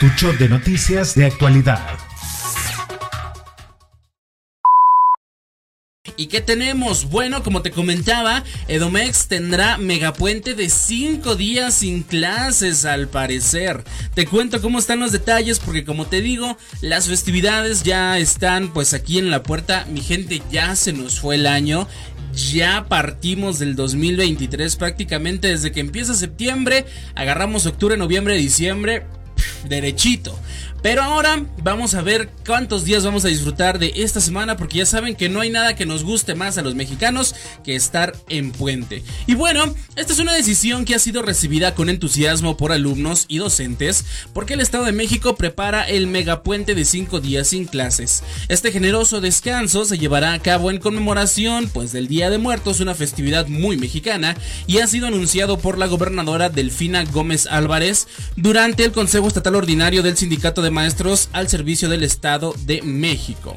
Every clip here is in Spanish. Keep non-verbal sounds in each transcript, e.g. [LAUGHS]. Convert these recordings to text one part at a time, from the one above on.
tu shot de noticias de actualidad. ¿Y qué tenemos? Bueno, como te comentaba, Edomex tendrá megapuente de 5 días sin clases al parecer. Te cuento cómo están los detalles porque como te digo, las festividades ya están pues aquí en la puerta. Mi gente, ya se nos fue el año ya partimos del 2023 prácticamente desde que empieza septiembre, agarramos octubre, noviembre, diciembre, derechito. Pero ahora vamos a ver cuántos días vamos a disfrutar de esta semana porque ya saben que no hay nada que nos guste más a los mexicanos que estar en puente. Y bueno, esta es una decisión que ha sido recibida con entusiasmo por alumnos y docentes porque el Estado de México prepara el megapuente de 5 días sin clases. Este generoso descanso se llevará a cabo en conmemoración pues del Día de Muertos, una festividad muy mexicana y ha sido anunciado por la gobernadora Delfina Gómez Álvarez durante el Consejo Estatal Ordinario del Sindicato de maestros al servicio del Estado de México.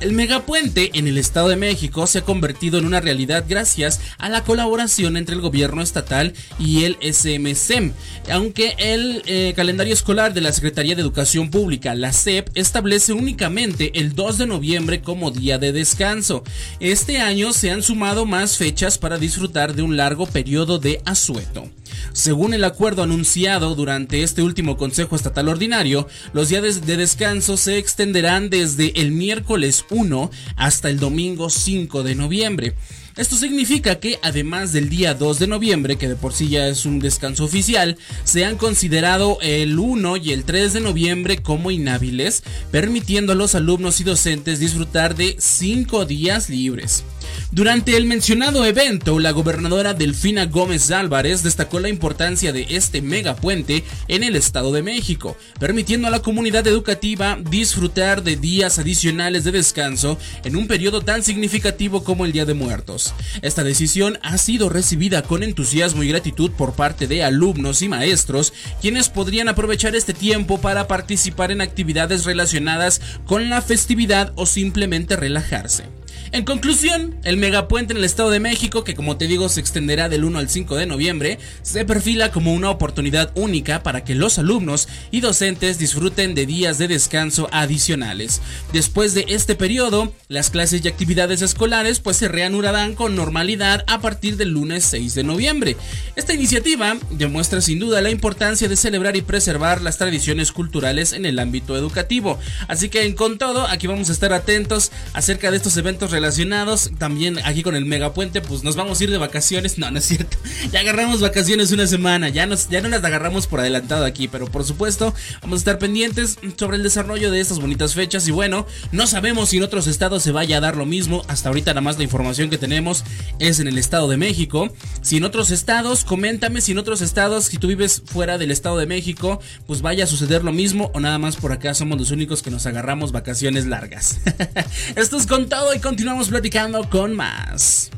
El megapuente en el Estado de México se ha convertido en una realidad gracias a la colaboración entre el gobierno estatal y el SMCEM, aunque el eh, calendario escolar de la Secretaría de Educación Pública, la SEP, establece únicamente el 2 de noviembre como día de descanso. Este año se han sumado más fechas para disfrutar de un largo periodo de asueto. Según el acuerdo anunciado durante este último Consejo Estatal Ordinario, los días de descanso se extenderán desde el miércoles 1 hasta el domingo 5 de noviembre. Esto significa que además del día 2 de noviembre, que de por sí ya es un descanso oficial, se han considerado el 1 y el 3 de noviembre como inhábiles, permitiendo a los alumnos y docentes disfrutar de 5 días libres. Durante el mencionado evento, la gobernadora Delfina Gómez Álvarez destacó la importancia de este megapuente en el Estado de México, permitiendo a la comunidad educativa disfrutar de días adicionales de descanso en un periodo tan significativo como el Día de Muertos. Esta decisión ha sido recibida con entusiasmo y gratitud por parte de alumnos y maestros, quienes podrían aprovechar este tiempo para participar en actividades relacionadas con la festividad o simplemente relajarse. En conclusión, el megapuente en el Estado de México, que como te digo se extenderá del 1 al 5 de noviembre, se perfila como una oportunidad única para que los alumnos y docentes disfruten de días de descanso adicionales. Después de este periodo, las clases y actividades escolares pues se reanudarán con normalidad a partir del lunes 6 de noviembre. Esta iniciativa demuestra sin duda la importancia de celebrar y preservar las tradiciones culturales en el ámbito educativo. Así que con todo, aquí vamos a estar atentos acerca de estos eventos relacionados. También aquí con el megapuente, pues nos vamos a ir de vacaciones. No, no es cierto. [LAUGHS] Ya agarramos vacaciones una semana. Ya, nos, ya no las agarramos por adelantado aquí. Pero por supuesto, vamos a estar pendientes sobre el desarrollo de estas bonitas fechas. Y bueno, no sabemos si en otros estados se vaya a dar lo mismo. Hasta ahorita nada más la información que tenemos es en el Estado de México. Si en otros estados, coméntame si en otros estados, si tú vives fuera del Estado de México, pues vaya a suceder lo mismo. O nada más por acá somos los únicos que nos agarramos vacaciones largas. [LAUGHS] Esto es con todo y continuamos continuamos platicando con más.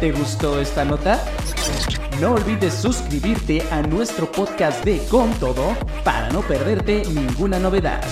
¿Te gustó esta nota? No olvides suscribirte a nuestro podcast de Con Todo para no perderte ninguna novedad.